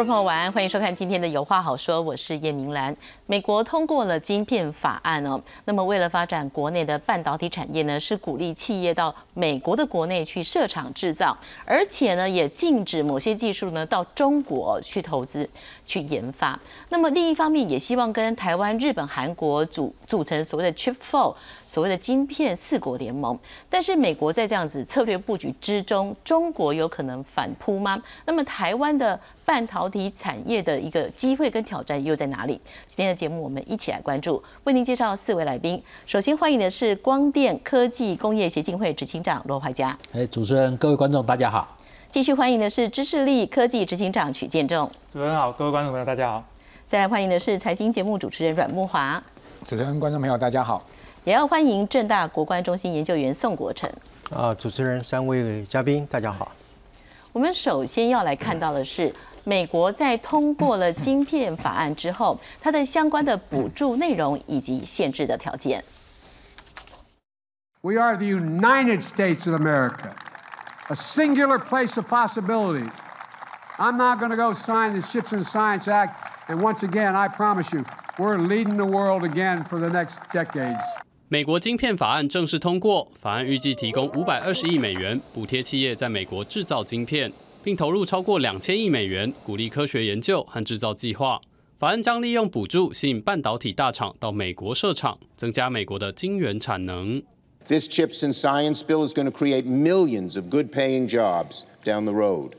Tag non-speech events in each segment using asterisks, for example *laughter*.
观众朋友晚安，欢迎收看今天的有话好说，我是叶明兰。美国通过了晶片法案哦，那么为了发展国内的半导体产业呢，是鼓励企业到美国的国内去设厂制造，而且呢也禁止某些技术呢到中国去投资去研发。那么另一方面也希望跟台湾、日本、韩国组组成所谓的 Chip Four。所谓的晶片四国联盟，但是美国在这样子策略布局之中，中国有可能反扑吗？那么台湾的半导体产业的一个机会跟挑战又在哪里？今天的节目我们一起来关注，为您介绍四位来宾。首先欢迎的是光电科技工业协进会执行长罗怀佳。哎，主持人、各位观众，大家好。继续欢迎的是知识力科技执行长曲建仲。主持人好，各位观众朋友大家好。再来欢迎的是财经节目主持人阮木华。主持人、观众朋友大家好。也要欢迎正大国关中心研究员宋国成。啊，主持人、三位嘉宾，大家好。我们首先要来看到的是，美国在通过了晶片法案之后，它的相关的补助内容以及限制的条件。We are the United States of America, a singular place of possibilities. I'm not going to go sign the Ships and Science Act, and once again, I promise you, we're leading the world again for the next decades. 美国晶片法案正式通过，法案预计提供五百二十亿美元补贴企业在美国制造晶片，并投入超过两千亿美元鼓励科学研究和制造计划。法案将利用补助吸引半导体大厂到美国设厂，增加美国的晶圆产能。This chips and science bill is going to create millions of good-paying jobs down the road.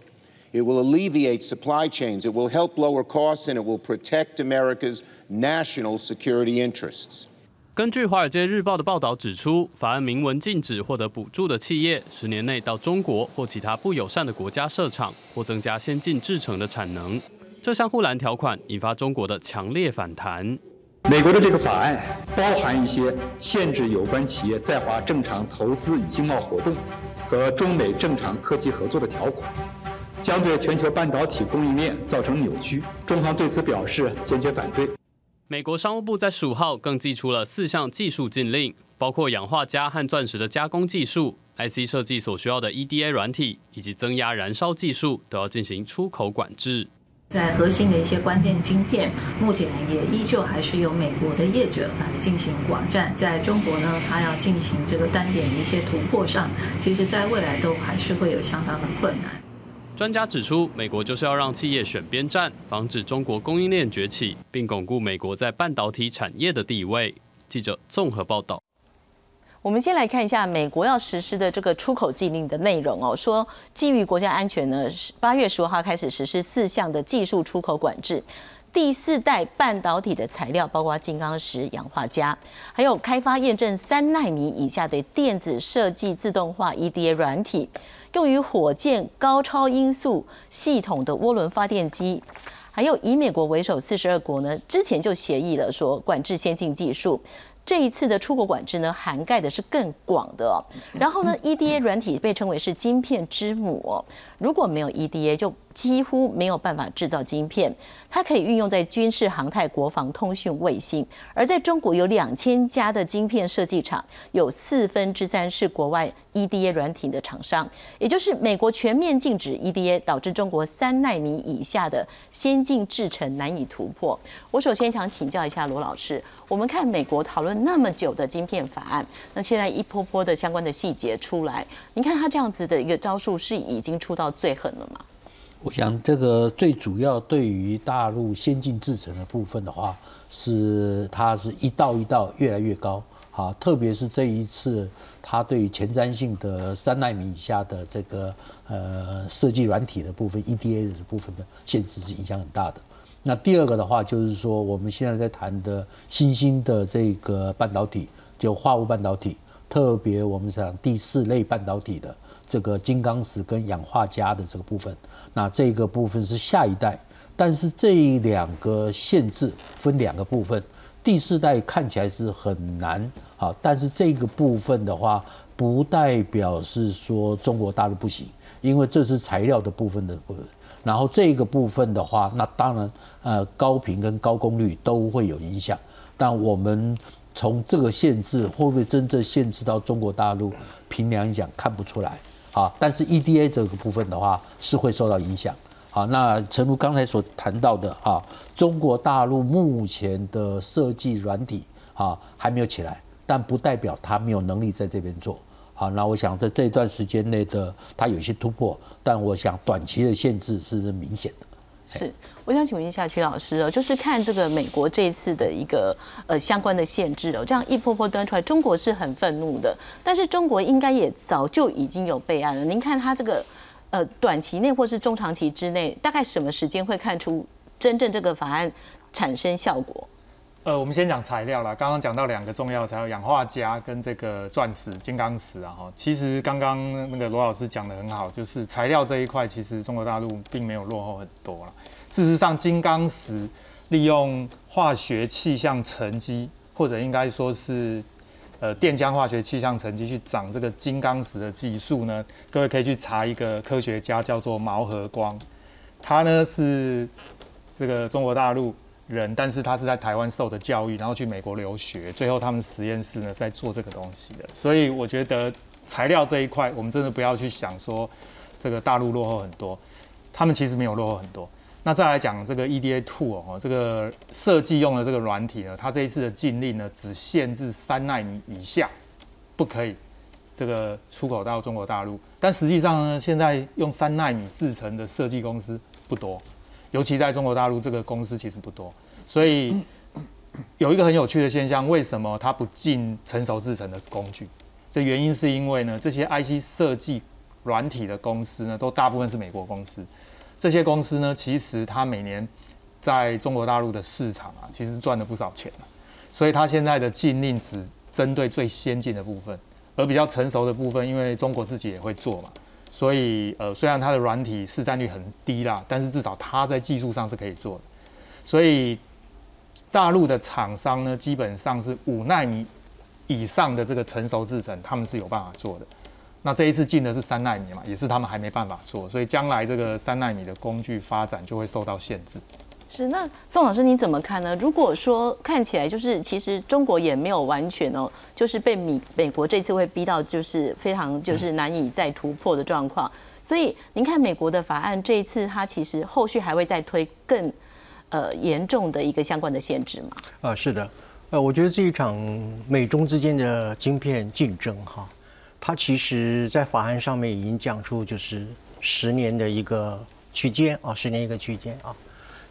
It will alleviate supply chains. It will help lower costs, and it will protect America's national security interests. 根据《华尔街日报》的报道指出，法案明文禁止获得补助的企业十年内到中国或其他不友善的国家设厂，或增加先进制程的产能。这项护栏条款引发中国的强烈反弹。 美国的这个法案包含一些限制有关企业在华正常投资与经贸活动和中美正常科技合作的条款，将对全球半导体供应链造成扭曲。中方对此表示坚决反对。美国商务部在十五号更寄出了四项技术禁令，包括氧化镓和钻石的加工技术、IC 设计所需要的 EDA 软体以及增压燃烧技术都要进行出口管制。在核心的一些关键晶片，目前也依旧还是由美国的业者来进行网站。在中国呢，它要进行这个单点的一些突破上，其实在未来都还是会有相当的困难。专家指出，美国就是要让企业选边站，防止中国供应链崛起，并巩固美国在半导体产业的地位。记者综合报道。我们先来看一下美国要实施的这个出口禁令的内容哦。说基于国家安全呢，八月十五号开始实施四项的技术出口管制。第四代半导体的材料包括金刚石、氧化镓，还有开发验证三纳米以下的电子设计自动化 EDA 软体，用于火箭高超音速系统的涡轮发电机，还有以美国为首四十二国呢，之前就协议了说管制先进技术。这一次的出口管制呢，涵盖的是更广的。然后呢，EDA 软体被称为是晶片之母。如果没有 EDA，就几乎没有办法制造晶片。它可以运用在军事、航太、国防、通讯、卫星。而在中国有两千家的晶片设计厂，有四分之三是国外 EDA 软体的厂商。也就是美国全面禁止 EDA，导致中国三纳米以下的先进制程难以突破。我首先想请教一下罗老师，我们看美国讨论那么久的晶片法案，那现在一波波的相关的细节出来，您看他这样子的一个招数是已经出到最狠了吗？我想这个最主要对于大陆先进制程的部分的话，是它是一道一道越来越高，好，特别是这一次，它对于前瞻性的三纳米以下的这个呃设计软体的部分，EDA 的部分的限制是影响很大的。那第二个的话，就是说我们现在在谈的新兴的这个半导体，就化物半导体，特别我们讲第四类半导体的。这个金刚石跟氧化镓的这个部分，那这个部分是下一代，但是这两个限制分两个部分，第四代看起来是很难啊，但是这个部分的话，不代表是说中国大陆不行，因为这是材料的部分的部分，然后这个部分的话，那当然呃高频跟高功率都会有影响，但我们从这个限制会不会真正限制到中国大陆，凭良心讲看不出来。好，但是 EDA 这个部分的话是会受到影响。好，那诚如刚才所谈到的哈，中国大陆目前的设计软体啊还没有起来，但不代表他没有能力在这边做。好，那我想在这段时间内的它有些突破，但我想短期的限制是明显的。是，我想请问一下曲老师哦，就是看这个美国这一次的一个呃相关的限制哦，这样一波波端出来，中国是很愤怒的，但是中国应该也早就已经有备案了。您看它这个呃短期内或是中长期之内，大概什么时间会看出真正这个法案产生效果？呃，我们先讲材料啦。刚刚讲到两个重要材料，氧化镓跟这个钻石、金刚石啊。哈，其实刚刚那个罗老师讲的很好，就是材料这一块，其实中国大陆并没有落后很多了。事实上，金刚石利用化学气象沉积，或者应该说是呃电浆化学气象沉积去长这个金刚石的技术呢，各位可以去查一个科学家叫做毛和光，他呢是这个中国大陆。人，但是他是在台湾受的教育，然后去美国留学，最后他们实验室呢是在做这个东西的。所以我觉得材料这一块，我们真的不要去想说这个大陆落后很多，他们其实没有落后很多。那再来讲这个 EDA Two 哦，这个设计用的这个软体呢，它这一次的禁令呢，只限制三纳米以下，不可以这个出口到中国大陆。但实际上呢，现在用三纳米制成的设计公司不多。尤其在中国大陆，这个公司其实不多，所以有一个很有趣的现象：为什么它不进成熟制成的工具？这原因是因为呢，这些 IC 设计软体的公司呢，都大部分是美国公司。这些公司呢，其实它每年在中国大陆的市场啊，其实赚了不少钱所以它现在的禁令只针对最先进的部分，而比较成熟的部分，因为中国自己也会做嘛。所以，呃，虽然它的软体市占率很低啦，但是至少它在技术上是可以做的。所以，大陆的厂商呢，基本上是五纳米以上的这个成熟制程，他们是有办法做的。那这一次进的是三纳米嘛，也是他们还没办法做，所以将来这个三纳米的工具发展就会受到限制。是那宋老师你怎么看呢？如果说看起来就是其实中国也没有完全哦，就是被美美国这次会逼到就是非常就是难以再突破的状况。所以您看美国的法案这一次，它其实后续还会再推更呃严重的一个相关的限制吗？啊，是的，呃，我觉得这一场美中之间的晶片竞争哈，它其实在法案上面已经讲出就是十年的一个区间啊，十年一个区间啊。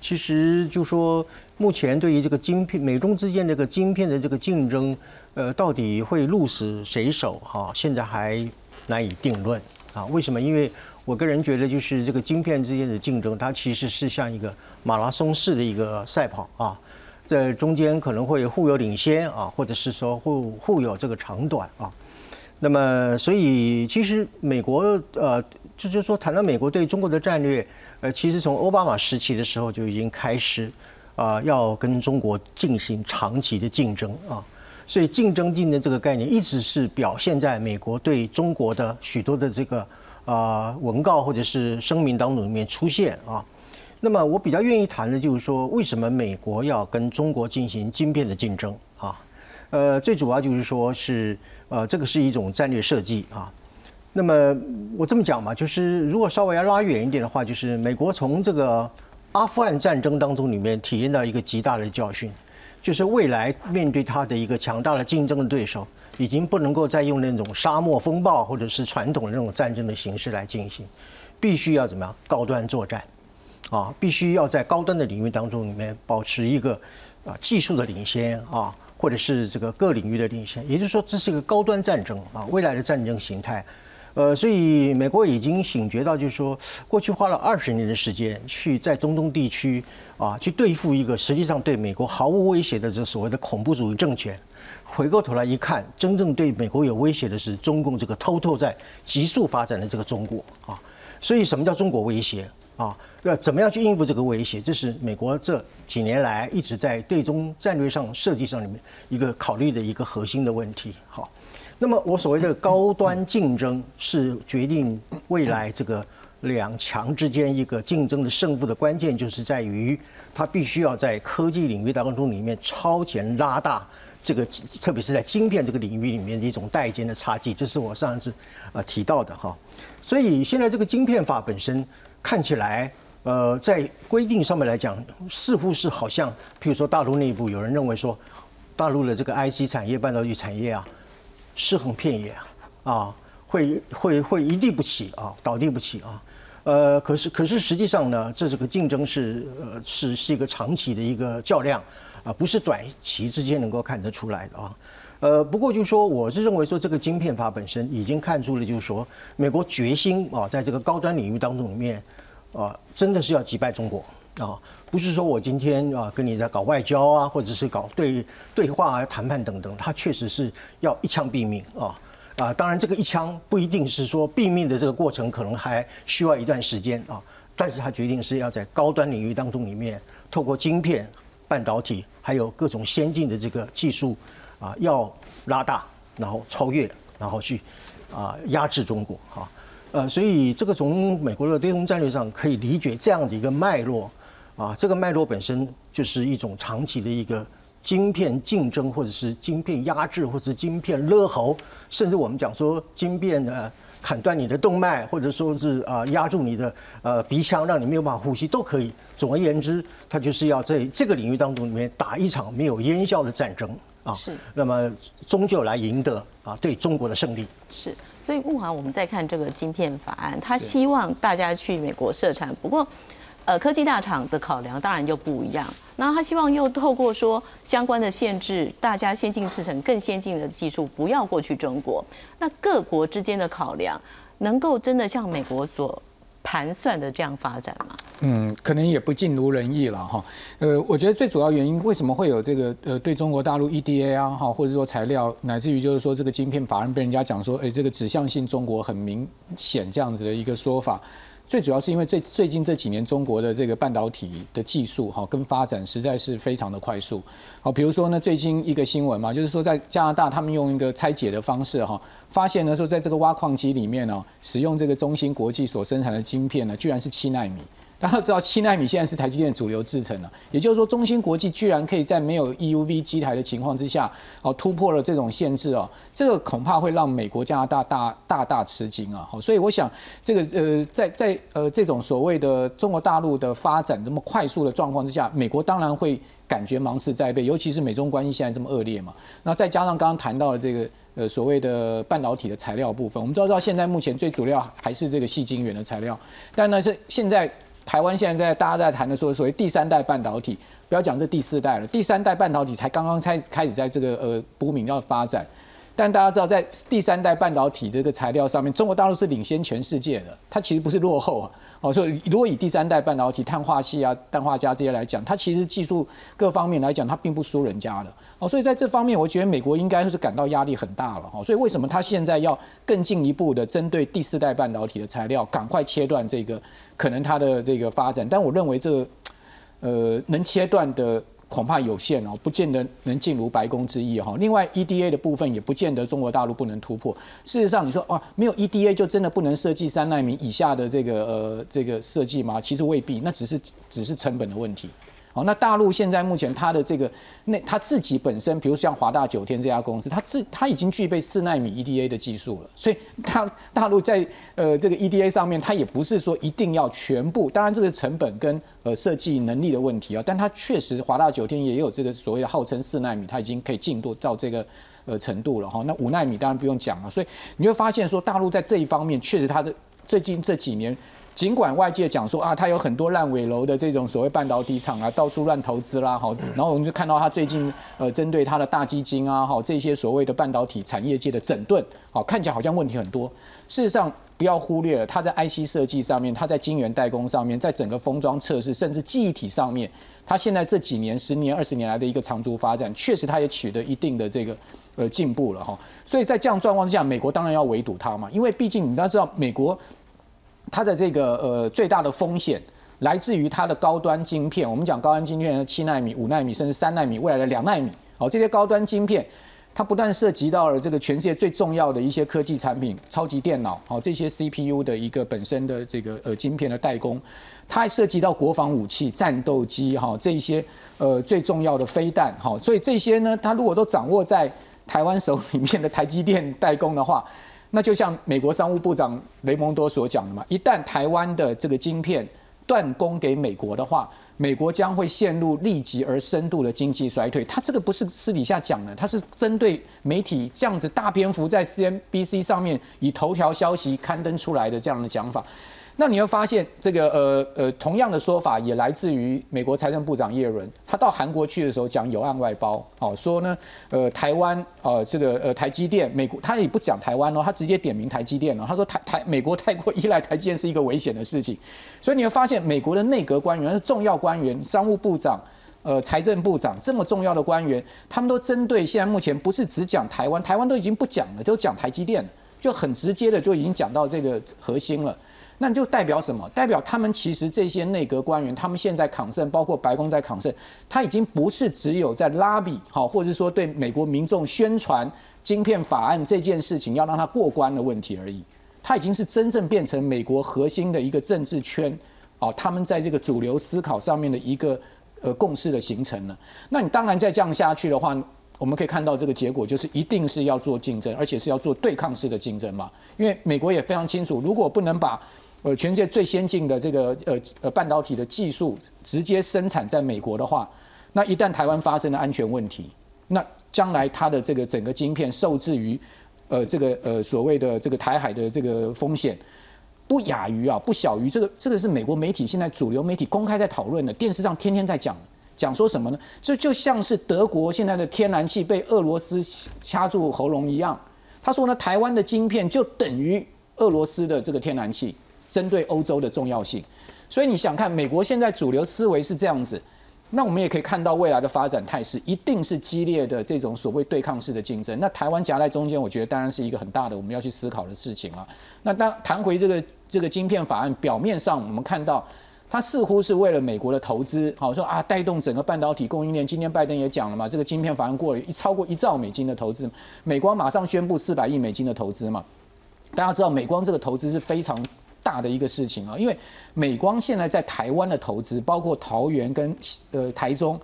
其实就说，目前对于这个晶片，美中之间这个晶片的这个竞争，呃，到底会鹿死谁手哈？现在还难以定论啊。为什么？因为我个人觉得，就是这个晶片之间的竞争，它其实是像一个马拉松式的一个赛跑啊，在中间可能会互有领先啊，或者是说互互有这个长短啊。那么，所以其实美国呃。这就是说，谈到美国对中国的战略，呃，其实从奥巴马时期的时候就已经开始，啊，要跟中国进行长期的竞争啊，所以竞争竞争这个概念一直是表现在美国对中国的许多的这个啊文告或者是声明当中里面出现啊。那么我比较愿意谈的就是说，为什么美国要跟中国进行晶片的竞争啊？呃，最主要就是说是呃，这个是一种战略设计啊。那么我这么讲嘛，就是如果稍微要拉远一点的话，就是美国从这个阿富汗战争当中里面体验到一个极大的教训，就是未来面对他的一个强大的竞争的对手，已经不能够再用那种沙漠风暴或者是传统的那种战争的形式来进行，必须要怎么样高端作战，啊，必须要在高端的领域当中里面保持一个啊技术的领先啊，或者是这个各领域的领先，也就是说这是一个高端战争啊，未来的战争形态。呃，所以美国已经醒觉到，就是说，过去花了二十年的时间去在中东地区啊，去对付一个实际上对美国毫无威胁的这所谓的恐怖主义政权，回过头来一看，真正对美国有威胁的是中共这个偷偷在急速发展的这个中国啊。所以，什么叫中国威胁啊？要怎么样去应付这个威胁？这是美国这几年来一直在对中战略上设计上里面一个考虑的一个核心的问题。好。那么，我所谓的高端竞争是决定未来这个两强之间一个竞争的胜负的关键，就是在于它必须要在科技领域当中里面超前拉大这个，特别是在晶片这个领域里面的一种代间的差距。这是我上次呃提到的哈。所以现在这个晶片法本身看起来呃，在规定上面来讲，似乎是好像，譬如说大陆内部有人认为说，大陆的这个 IC 产业、半导体产业啊，尸横遍野啊，会会会一地不起啊，倒地不起啊。呃，可是可是实际上呢，这这个竞争是呃是是一个长期的一个较量啊，不是短期之间能够看得出来的啊。呃，不过就是说，我是认为说这个晶片法本身已经看出了，就是说美国决心啊，在这个高端领域当中里面。啊，真的是要击败中国啊！不是说我今天啊跟你在搞外交啊，或者是搞对对话啊、谈判等等，他确实是要一枪毙命啊啊！当然，这个一枪不一定是说毙命的这个过程，可能还需要一段时间啊。但是他决定是要在高端领域当中里面，透过晶片、半导体，还有各种先进的这个技术啊，要拉大，然后超越，然后去啊压制中国啊。呃，所以这个从美国的对中战略上可以理解这样的一个脉络，啊，这个脉络本身就是一种长期的一个晶片竞争，或者是晶片压制，或者是晶片勒喉，甚至我们讲说晶片呢砍断你的动脉，或者说是啊压住你的呃鼻腔，让你没有办法呼吸，都可以。总而言之，它就是要在这个领域当中里面打一场没有烟硝的战争啊，是，那么终究来赢得啊对中国的胜利。是。所以木华，我们再看这个晶片法案，他希望大家去美国设产。不过，呃，科技大厂的考量当然就不一样。那他希望又透过说相关的限制，大家先进制成更先进的技术不要过去中国。那各国之间的考量，能够真的像美国所？盘算的这样发展吗？嗯，可能也不尽如人意了哈。呃，我觉得最主要原因为什么会有这个呃对中国大陆 EDA 啊哈，或者说材料，乃至于就是说这个晶片法案被人家讲说，哎，这个指向性中国很明显这样子的一个说法。最主要是因为最最近这几年中国的这个半导体的技术哈跟发展实在是非常的快速。好，比如说呢，最近一个新闻嘛，就是说在加拿大他们用一个拆解的方式哈，发现呢说在这个挖矿机里面呢，使用这个中芯国际所生产的晶片呢，居然是七纳米。大家知道七纳米现在是台积电主流制程了，也就是说，中芯国际居然可以在没有 EUV 机台的情况之下，哦，突破了这种限制哦，这个恐怕会让美国、加拿大大大大吃惊啊！好，所以我想，这个呃，在在呃这种所谓的中国大陆的发展这么快速的状况之下，美国当然会感觉芒刺在背，尤其是美中关系现在这么恶劣嘛。那再加上刚刚谈到的这个呃所谓的半导体的材料部分，我们知道现在目前最主要还是这个细晶圆的材料，但呢是现在。台湾现在在大家在谈的说，所谓第三代半导体，不要讲这第四代了，第三代半导体才刚刚开开始在这个呃波敏要发展。但大家知道，在第三代半导体这个材料上面，中国大陆是领先全世界的，它其实不是落后啊。哦，所以如果以第三代半导体、碳化系啊、氮化镓这些来讲，它其实技术各方面来讲，它并不输人家的。哦，所以在这方面，我觉得美国应该是感到压力很大了。哦，所以为什么它现在要更进一步的针对第四代半导体的材料，赶快切断这个可能它的这个发展？但我认为这呃能切断的。恐怕有限哦，不见得能进入白宫之意哈。另外，EDA 的部分也不见得中国大陆不能突破。事实上，你说哇，没有 EDA 就真的不能设计三纳米以下的这个呃这个设计吗？其实未必，那只是只是成本的问题。好，那大陆现在目前它的这个那它自己本身，比如像华大九天这家公司，它自它已经具备四纳米 EDA 的技术了，所以它大陆在呃这个 EDA 上面，它也不是说一定要全部，当然这个成本跟呃设计能力的问题啊，但它确实华大九天也有这个所谓的号称四纳米，它已经可以进度到这个呃程度了哈。那五纳米当然不用讲了，所以你会发现说大陆在这一方面确实它的最近这几年。尽管外界讲说啊，它有很多烂尾楼的这种所谓半导体厂啊，到处乱投资啦，好，然后我们就看到它最近呃，针对它的大基金啊，好这些所谓的半导体产业界的整顿，好看起来好像问题很多。事实上，不要忽略了它在 IC 设计上面，它在晶圆代工上面，在整个封装测试，甚至记忆体上面，它现在这几年、十年、二十年来的一个长足发展，确实它也取得一定的这个呃进步了哈。所以在这样状况之下，美国当然要围堵它嘛，因为毕竟你要知道美国。它的这个呃最大的风险来自于它的高端晶片。我们讲高端晶片，七纳米、五纳米，甚至三纳米，未来的两纳米。好，这些高端晶片，它不但涉及到了这个全世界最重要的一些科技产品、超级电脑，好，这些 CPU 的一个本身的这个呃晶片的代工，它还涉及到国防武器、战斗机，哈，这一些呃最重要的飞弹，好，所以这些呢，它如果都掌握在台湾手里面的台积电代工的话。那就像美国商务部长雷蒙多所讲的嘛，一旦台湾的这个晶片断供给美国的话，美国将会陷入立即而深度的经济衰退。他这个不是私底下讲的，他是针对媒体这样子大篇幅在 CNBC 上面以头条消息刊登出来的这样的讲法。那你会发现，这个呃呃，同样的说法也来自于美国财政部长耶伦，他到韩国去的时候讲有案外包，哦，说呢，呃，台湾，呃，这个呃台积电，美国他也不讲台湾哦，他直接点名台积电了，他说台台美国太过依赖台积电是一个危险的事情，所以你会发现，美国的内阁官员是重要官员，商务部长，呃，财政部长这么重要的官员，他们都针对现在目前不是只讲台湾，台湾都已经不讲了，就讲台积电，就很直接的就已经讲到这个核心了。那就代表什么？代表他们其实这些内阁官员，他们现在抗胜，包括白宫在抗胜，他已经不是只有在拉比好，或者说对美国民众宣传晶片法案这件事情要让他过关的问题而已，他已经是真正变成美国核心的一个政治圈哦，他们在这个主流思考上面的一个呃共识的形成了。那你当然再这样下去的话，我们可以看到这个结果就是一定是要做竞争，而且是要做对抗式的竞争嘛，因为美国也非常清楚，如果不能把呃，全世界最先进的这个呃呃半导体的技术直接生产在美国的话，那一旦台湾发生了安全问题，那将来它的这个整个晶片受制于呃这个呃所谓的这个台海的这个风险，不亚于啊不小于这个这个是美国媒体现在主流媒体公开在讨论的，电视上天天在讲讲说什么呢？这就像是德国现在的天然气被俄罗斯掐住喉咙一样，他说呢，台湾的晶片就等于俄罗斯的这个天然气。针对欧洲的重要性，所以你想看美国现在主流思维是这样子，那我们也可以看到未来的发展态势一定是激烈的这种所谓对抗式的竞争。那台湾夹在中间，我觉得当然是一个很大的我们要去思考的事情了。那当谈回这个这个晶片法案，表面上我们看到它似乎是为了美国的投资，好说啊带动整个半导体供应链。今天拜登也讲了嘛，这个晶片法案过了一超过一兆美金的投资，美光马上宣布四百亿美金的投资嘛。大家知道美光这个投资是非常。大的一个事情啊，因为美光现在在台湾的投资，包括桃园跟呃台中，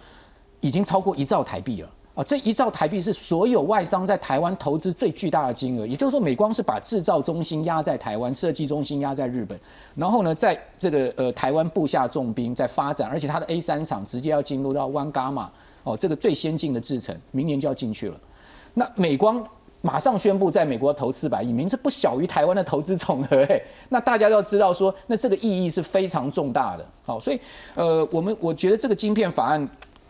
已经超过一兆台币了啊！这一兆台币是所有外商在台湾投资最巨大的金额。也就是说，美光是把制造中心压在台湾，设计中心压在日本，然后呢，在这个呃台湾布下重兵在发展，而且它的 A 三厂直接要进入到湾伽马哦，这个最先进的制程，明年就要进去了。那美光。马上宣布在美国投四百亿，名是不小于台湾的投资总额哎。那大家要知道说，那这个意义是非常重大的。好，所以呃，我们我觉得这个晶片法案，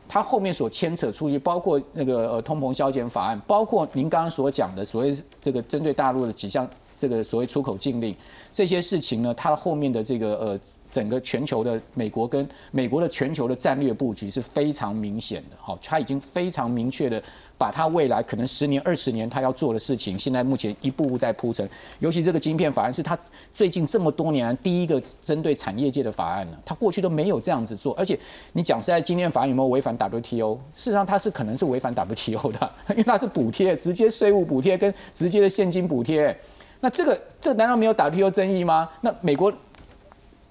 它后面所牵扯出去，包括那个呃通膨削减法案，包括您刚刚所讲的所谓这个针对大陆的几项这个所谓出口禁令这些事情呢，它后面的这个呃整个全球的美国跟美国的全球的战略布局是非常明显的。好，它已经非常明确的。把它未来可能十年、二十年他要做的事情，现在目前一步步在铺陈。尤其这个晶片法案是他最近这么多年第一个针对产业界的法案了。他过去都没有这样子做，而且你讲实在，晶片法案有没有违反 WTO？事实上，它是可能是违反 WTO 的，*laughs* 因为它是补贴，直接税务补贴跟直接的现金补贴。那这个这难道没有 WTO 争议吗？那美国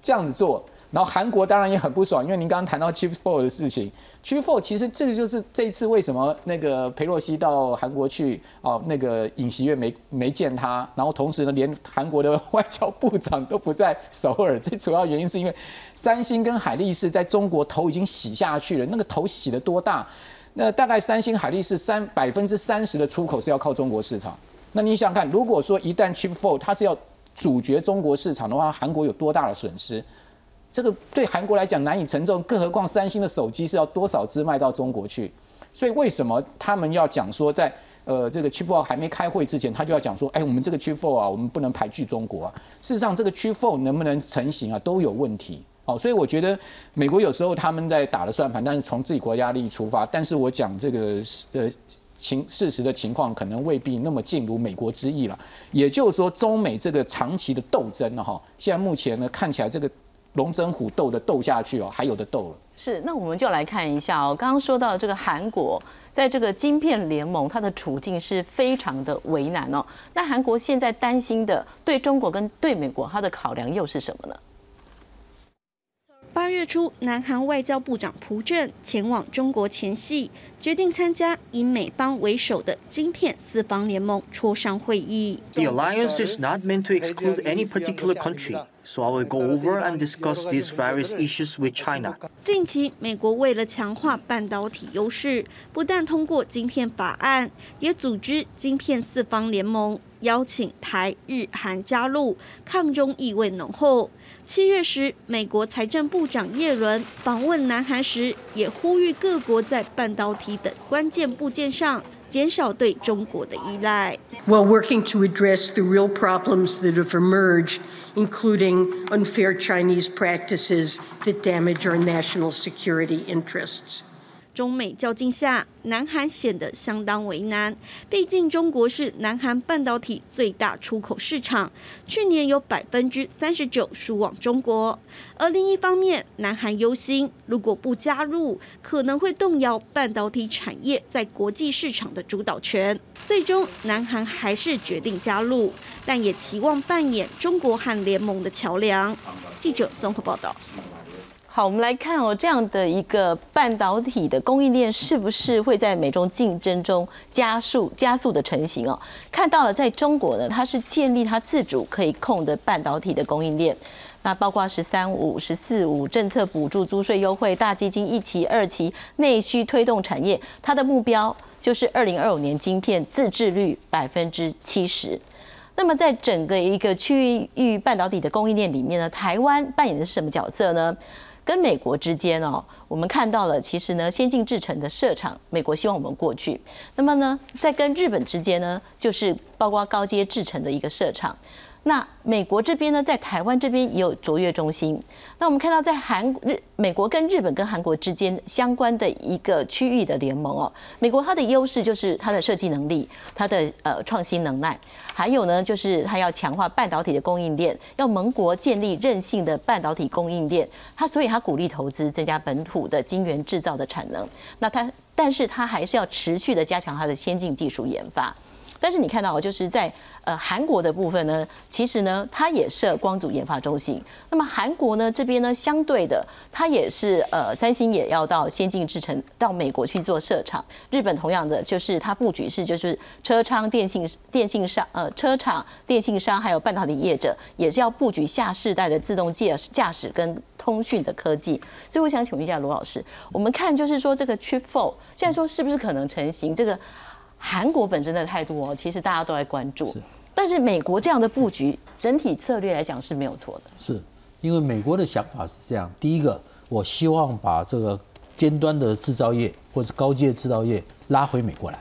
这样子做？然后韩国当然也很不爽，因为您刚刚谈到 Chip Four 的事情，Chip Four 其实这个就是这一次为什么那个佩洛西到韩国去哦，那个尹锡悦没没见他，然后同时呢，连韩国的 *laughs* 外交部长都不在首尔，最主要原因是因为三星跟海力士在中国头已经洗下去了，那个头洗的多大？那大概三星、海力士三百分之三十的出口是要靠中国市场，那你想看，如果说一旦 Chip Four 它是要主角中国市场的话，韩国有多大的损失？这个对韩国来讲难以承受，更何况三星的手机是要多少支卖到中国去？所以为什么他们要讲说，在呃这个 Chip Four 还没开会之前，他就要讲说，哎，我们这个 Chip Four 啊，我们不能排拒中国啊。事实上，这个 Chip Four 能不能成型啊，都有问题。好，所以我觉得美国有时候他们在打了算盘，但是从自己国家利益出发。但是我讲这个呃情事实的情况，可能未必那么尽如美国之意了。也就是说，中美这个长期的斗争呢，哈，现在目前呢看起来这个。龙争虎斗的斗下去哦，还有的斗了。是，那我们就来看一下哦。刚刚说到这个韩国，在这个晶片联盟，它的处境是非常的为难哦。那韩国现在担心的，对中国跟对美国，它的考量又是什么呢？八月。初，南韩外交部长朴正前往中国前夕，决定参加以美方为首的晶片四方联盟磋商会议。The alliance is not meant to exclude any particular country. So I will go over and discuss these various issues with China. 近期，美国为了强化半导体优势，不但通过晶片法案，也组织晶片四方联盟，邀请台、日、韩加入，抗中意味浓厚。七月时，美国财政部长耶伦访问南韩时，也呼吁各国在半导体等关键部件上减少对中国的依赖。While working to address the real problems that have emerged including unfair Chinese practices that damage our national security interests. 中美较劲下，南韩显得相当为难。毕竟中国是南韩半导体最大出口市场，去年有百分之三十九输往中国。而另一方面，南韩忧心，如果不加入，可能会动摇半导体产业在国际市场的主导权。最终，南韩还是决定加入，但也期望扮演中国和联盟的桥梁。记者综合报道。好，我们来看哦，这样的一个半导体的供应链是不是会在美中竞争中加速加速的成型哦？看到了，在中国呢，它是建立它自主可以控的半导体的供应链，那包括“十三五”“十四五”政策补助、租税优惠、大基金一期、二期内需推动产业，它的目标就是二零二五年晶片自制率百分之七十。那么在整个一个区域半导体的供应链里面呢，台湾扮演的是什么角色呢？跟美国之间哦，我们看到了，其实呢，先进制程的设厂，美国希望我们过去。那么呢，在跟日本之间呢，就是包括高阶制程的一个设厂。那美国这边呢，在台湾这边也有卓越中心。那我们看到，在韩日美国跟日本跟韩国之间相关的一个区域的联盟哦，美国它的优势就是它的设计能力，它的呃创新能耐，还有呢，就是它要强化半导体的供应链，要盟国建立韧性的半导体供应链。它所以它鼓励投资，增加本土的晶圆制造的产能。那它，但是它还是要持续的加强它的先进技术研发。但是你看到，就是在呃韩国的部分呢，其实呢，它也设光组研发中心。那么韩国呢这边呢，相对的，它也是呃三星也要到先进制程到美国去做设厂。日本同样的，就是它布局是就是车厂、电信、电信商呃车厂、电信商还有半导体业者，也是要布局下世代的自动驾驶驾驶跟通讯的科技。所以我想请问一下罗老师，我们看就是说这个 Chip Four 现在说是不是可能成型？这个韩国本身的态度哦，其实大家都在关注。但是美国这样的布局，整体策略来讲是没有错的。是因为美国的想法是这样：第一个，我希望把这个尖端的制造业或者高阶制造业拉回美国来。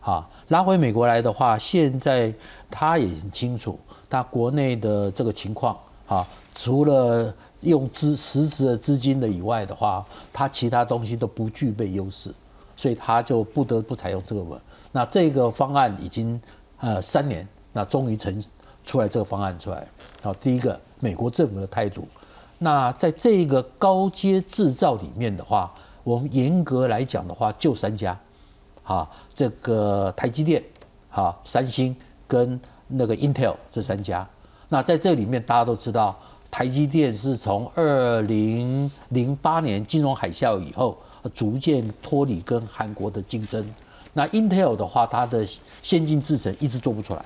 啊，拉回美国来的话，现在他也很清楚，他国内的这个情况啊，除了用资实质的资金的以外的话，他其他东西都不具备优势，所以他就不得不采用这个。那这个方案已经呃三年，那终于成出来这个方案出来。好，第一个美国政府的态度。那在这个高阶制造里面的话，我们严格来讲的话，就三家。啊，这个台积电、哈三星跟那个 Intel 这三家，那在这里面大家都知道，台积电是从二零零八年金融海啸以后，逐渐脱离跟韩国的竞争。那 Intel 的话，它的先进制程一直做不出来。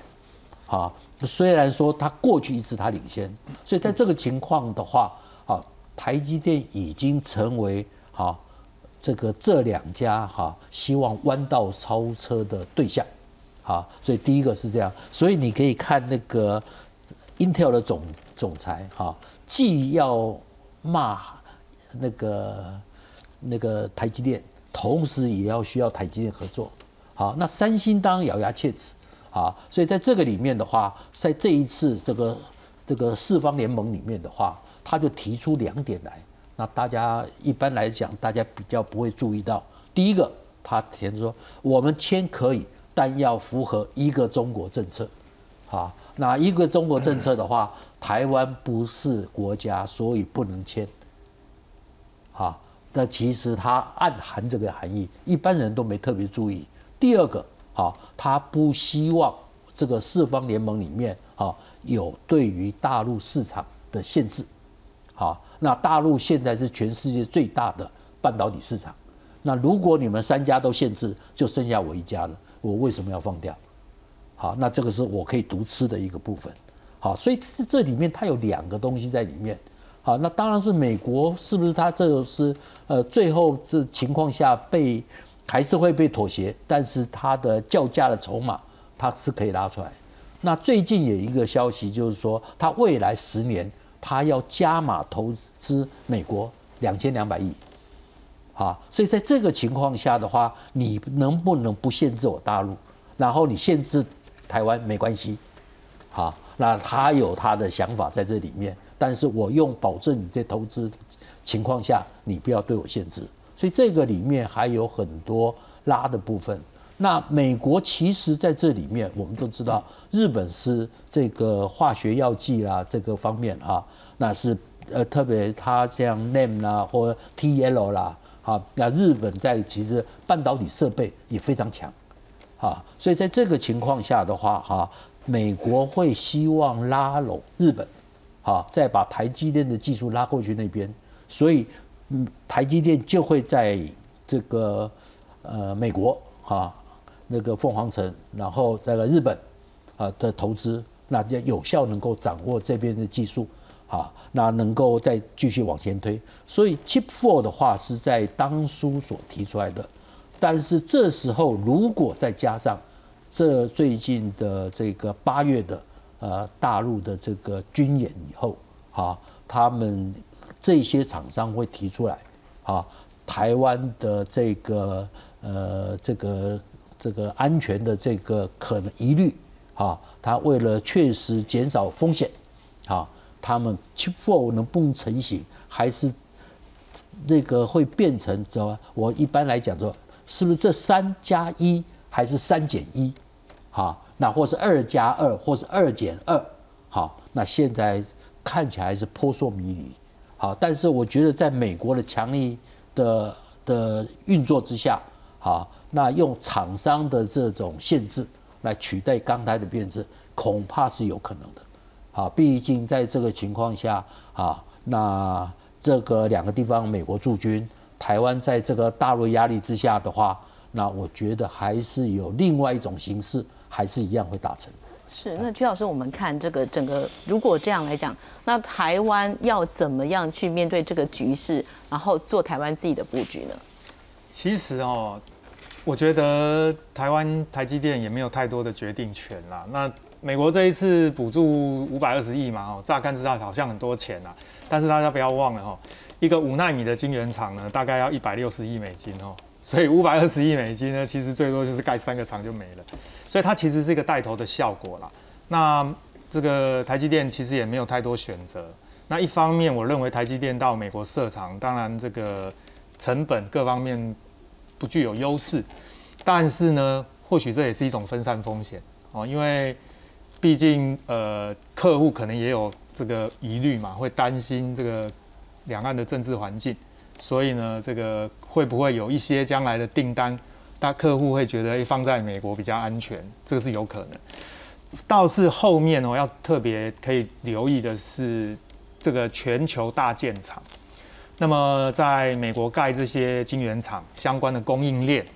啊，虽然说它过去一直它领先，所以在这个情况的话，啊，台积电已经成为啊。这个这两家哈，希望弯道超车的对象，好，所以第一个是这样，所以你可以看那个 Intel 的总总裁哈，既要骂那个那个台积电，同时也要需要台积电合作，好，那三星当然咬牙切齿，好，所以在这个里面的话，在这一次这个这个四方联盟里面的话，他就提出两点来。那大家一般来讲，大家比较不会注意到。第一个，他填说我们签可以，但要符合一个中国政策。好，那一个中国政策的话，台湾不是国家，所以不能签。好，那其实它暗含这个含义，一般人都没特别注意。第二个，好，他不希望这个四方联盟里面，好有对于大陆市场的限制。好。那大陆现在是全世界最大的半导体市场。那如果你们三家都限制，就剩下我一家了，我为什么要放掉？好，那这个是我可以独吃的一个部分。好，所以这这里面它有两个东西在里面。好，那当然是美国是不是它这个是呃最后这情况下被还是会被妥协，但是它的叫价的筹码它是可以拉出来。那最近有一个消息就是说，它未来十年它要加码投资美国两千两百亿。好，所以在这个情况下的话，你能不能不限制我大陆，然后你限制台湾没关系？好，那他有他的想法在这里面，但是我用保证你在投资情况下，你不要对我限制。所以这个里面还有很多拉的部分。那美国其实在这里面，我们都知道，日本是这个化学药剂啦这个方面啊，那是呃特别它像 NAM 啦或 TL 啦。啊，那日本在其实半导体设备也非常强，啊，所以在这个情况下的话，哈，美国会希望拉拢日本，啊，再把台积电的技术拉过去那边，所以，嗯，台积电就会在这个呃美国哈那个凤凰城，然后在个日本啊的投资，那就有效能够掌握这边的技术。好，那能够再继续往前推，所以 Chip Four 的话是在当初所提出来的，但是这时候如果再加上这最近的这个八月的呃大陆的这个军演以后，好，他们这些厂商会提出来，啊，台湾的这个呃这个这个安全的这个可能疑虑，啊，他为了确实减少风险，啊。他们 Chip Four 能不能成型，还是那个会变成知道吧？我一般来讲说，是不是这三加一还是三减一？好，那或是二加二，或是二减二？好，那现在看起来是扑朔迷离。好，但是我觉得在美国的强力的的运作之下，好，那用厂商的这种限制来取代刚才的变质，恐怕是有可能的。啊，毕竟在这个情况下，啊，那这个两个地方美国驻军，台湾在这个大陆压力之下的话，那我觉得还是有另外一种形式，还是一样会达成。是，那曲老师，我们看这个整个，如果这样来讲，那台湾要怎么样去面对这个局势，然后做台湾自己的布局呢？其实哦，我觉得台湾台积电也没有太多的决定权啦。那美国这一次补助五百二十亿嘛，哦，乍看之下好像很多钱啊，但是大家不要忘了哈，一个五纳米的晶圆厂呢，大概要一百六十亿美金哦，所以五百二十亿美金呢，其实最多就是盖三个厂就没了，所以它其实是一个带头的效果啦。那这个台积电其实也没有太多选择。那一方面，我认为台积电到美国设厂，当然这个成本各方面不具有优势，但是呢，或许这也是一种分散风险哦，因为。毕竟，呃，客户可能也有这个疑虑嘛，会担心这个两岸的政治环境，所以呢，这个会不会有一些将来的订单，大客户会觉得放在美国比较安全，这个是有可能。倒是后面哦，要特别可以留意的是这个全球大建厂，那么在美国盖这些晶圆厂相关的供应链，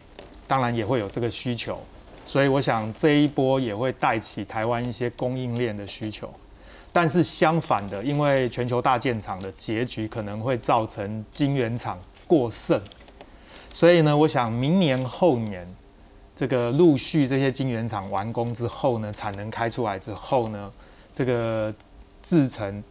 当然也会有这个需求。所以我想这一波也会带起台湾一些供应链的需求，但是相反的，因为全球大建厂的结局可能会造成晶圆厂过剩，所以呢，我想明年后年这个陆续这些晶圆厂完工之后呢，产能开出来之后呢，这个制程。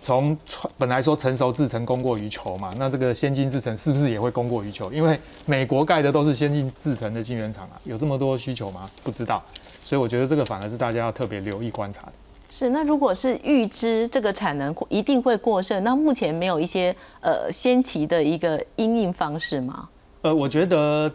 从本来说成熟制程供过于求嘛，那这个先进制程是不是也会供过于求？因为美国盖的都是先进制程的晶圆厂啊，有这么多需求吗？不知道，所以我觉得这个反而是大家要特别留意观察的。是，那如果是预知这个产能一定会过剩，那目前没有一些呃先期的一个应应方式吗？呃，我觉得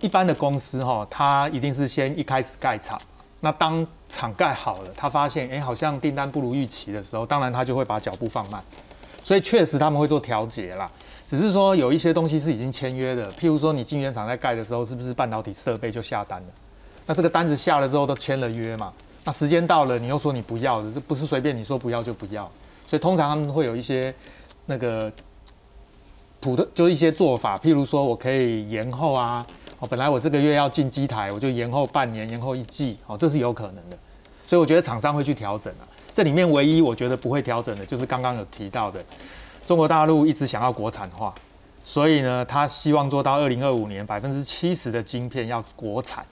一般的公司哈，它一定是先一开始盖厂。那当厂盖好了，他发现哎，好像订单不如预期的时候，当然他就会把脚步放慢。所以确实他们会做调节啦，只是说有一些东西是已经签约的，譬如说你晶圆厂在盖的时候，是不是半导体设备就下单了？那这个单子下了之后都签了约嘛？那时间到了，你又说你不要的，这不是随便你说不要就不要。所以通常他们会有一些那个普的，就一些做法，譬如说我可以延后啊，哦，本来我这个月要进机台，我就延后半年，延后一季，哦，这是有可能的。所以我觉得厂商会去调整啊。这里面唯一我觉得不会调整的，就是刚刚有提到的，中国大陆一直想要国产化，所以呢，他希望做到二零二五年百分之七十的晶片要国产。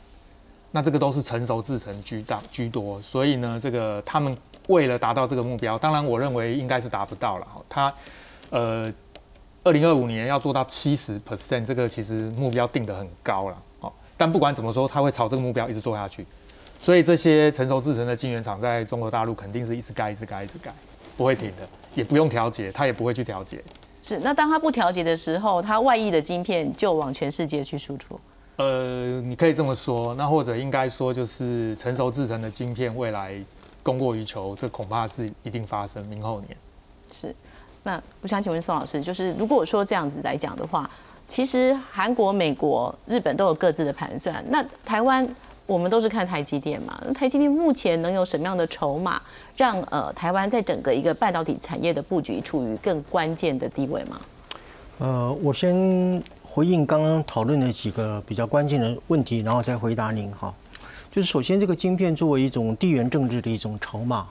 那这个都是成熟制成居大居多，所以呢，这个他们为了达到这个目标，当然我认为应该是达不到了。他呃，二零二五年要做到七十 percent，这个其实目标定得很高了。哦，但不管怎么说，他会朝这个目标一直做下去。所以这些成熟制成的晶圆厂在中国大陆肯定是一直盖、一直盖、一直盖，不会停的，也不用调节，他也不会去调节。是，那当他不调节的时候，他外溢的晶片就往全世界去输出。呃，你可以这么说，那或者应该说，就是成熟制成的晶片未来供过于求，这恐怕是一定发生，明后年。是，那我想请问宋老师，就是如果说这样子来讲的话，其实韩国、美国、日本都有各自的盘算，那台湾我们都是看台积电嘛，那台积电目前能有什么样的筹码，让呃台湾在整个一个半导体产业的布局处于更关键的地位吗？呃，我先。回应刚刚讨论的几个比较关键的问题，然后再回答您哈。就是首先，这个晶片作为一种地缘政治的一种筹码，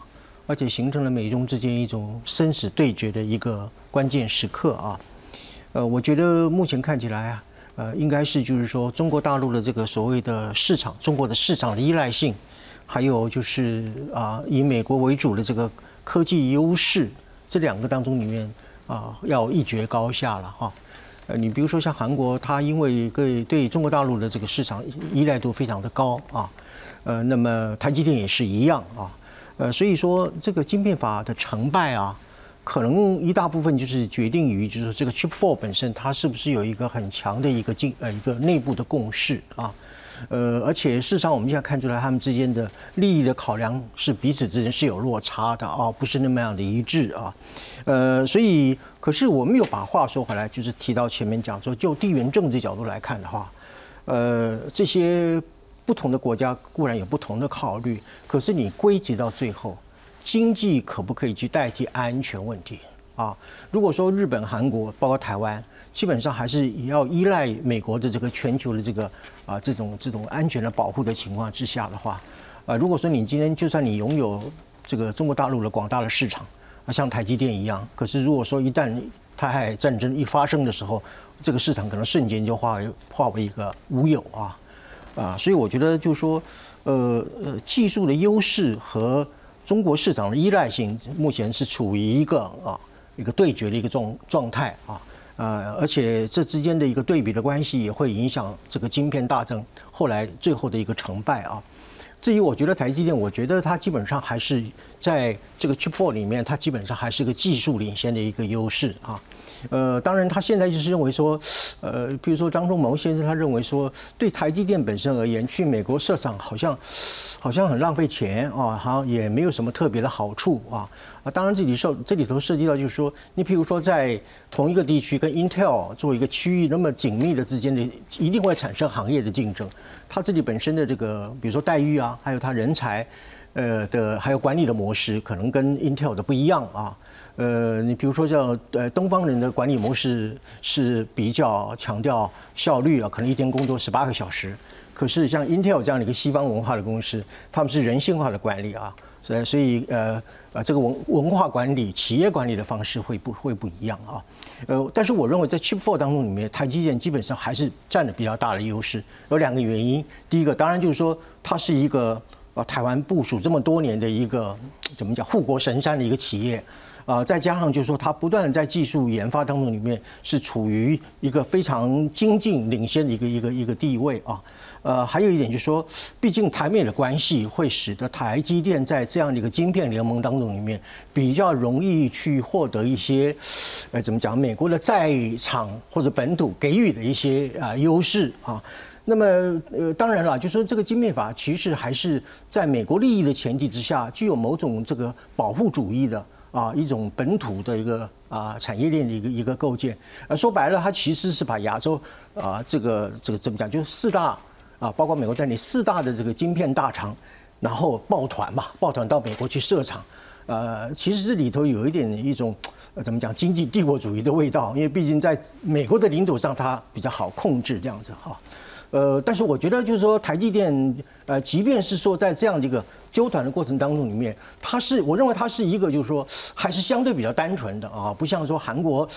而且形成了美中之间一种生死对决的一个关键时刻啊。呃，我觉得目前看起来啊，呃，应该是就是说中国大陆的这个所谓的市场，中国的市场的依赖性，还有就是啊以美国为主的这个科技优势，这两个当中里面啊要一决高下了哈。你比如说像韩国，它因为对对中国大陆的这个市场依赖度非常的高啊，呃，那么台积电也是一样啊，呃，所以说这个晶片法的成败啊，可能一大部分就是决定于就是这个 Chip Four 本身它是不是有一个很强的一个进呃一个内部的共识啊。呃，而且事实上，我们现在看出来，他们之间的利益的考量是彼此之间是有落差的啊，不是那么样的一致啊。呃，所以，可是我们又把话说回来，就是提到前面讲说，就地缘政治角度来看的话，呃，这些不同的国家固然有不同的考虑，可是你归结到最后，经济可不可以去代替安全问题啊？如果说日本、韩国，包括台湾。基本上还是也要依赖美国的这个全球的这个啊这种这种安全的保护的情况之下的话，啊如果说你今天就算你拥有这个中国大陆的广大的市场啊像台积电一样，可是如果说一旦台海战争一发生的时候，这个市场可能瞬间就化为化为一个乌有啊啊，所以我觉得就是说呃呃技术的优势和中国市场的依赖性目前是处于一个啊一个对决的一个状状态啊。呃，而且这之间的一个对比的关系也会影响这个晶片大增后来最后的一个成败啊。至于我觉得台积电，我觉得它基本上还是在这个 Chip Four 里面，它基本上还是个技术领先的一个优势啊。呃，当然他现在就是认为说，呃，比如说张忠谋先生他认为说，对台积电本身而言，去美国设厂好像。好像很浪费钱啊，好像也没有什么特别的好处啊啊！当然这里受这里头涉及到就是说，你譬如说在同一个地区跟 Intel 做一个区域那么紧密的之间的，一定会产生行业的竞争。他自己本身的这个，比如说待遇啊，还有他人才，呃的，还有管理的模式，可能跟 Intel 的不一样啊。呃，你比如说像呃东方人的管理模式是比较强调效率啊，可能一天工作十八个小时。可是像 Intel 这样的一个西方文化的公司，他们是人性化的管理啊，所以所以呃呃这个文文化管理、企业管理的方式会不会不一样啊？呃，但是我认为在 Chip Four 当中里面，台积电基本上还是占了比较大的优势。有两个原因，第一个当然就是说它是一个啊台湾部署这么多年的一个怎么讲护国神山的一个企业。啊，再加上就是说，它不断的在技术研发当中里面是处于一个非常精进领先的一个一个一个地位啊。呃，还有一点就是说，毕竟台美的关系会使得台积电在这样的一个晶片联盟当中里面比较容易去获得一些，呃，怎么讲，美国的在场或者本土给予的一些啊优势啊。那么呃，当然了，就说这个晶片法其实还是在美国利益的前提之下，具有某种这个保护主义的。啊，一种本土的一个啊产业链的一个一个构建，呃，说白了，它其实是把亚洲啊这个这个怎么讲，就是四大啊，包括美国在内四大的这个晶片大厂，然后抱团嘛，抱团到美国去设厂，呃，其实这里头有一点一种呃怎么讲经济帝国主义的味道，因为毕竟在美国的领土上它比较好控制这样子哈。呃，但是我觉得就是说，台积电，呃，即便是说在这样的一个纠团的过程当中里面，它是我认为它是一个就是说还是相对比较单纯的啊，不像说韩国，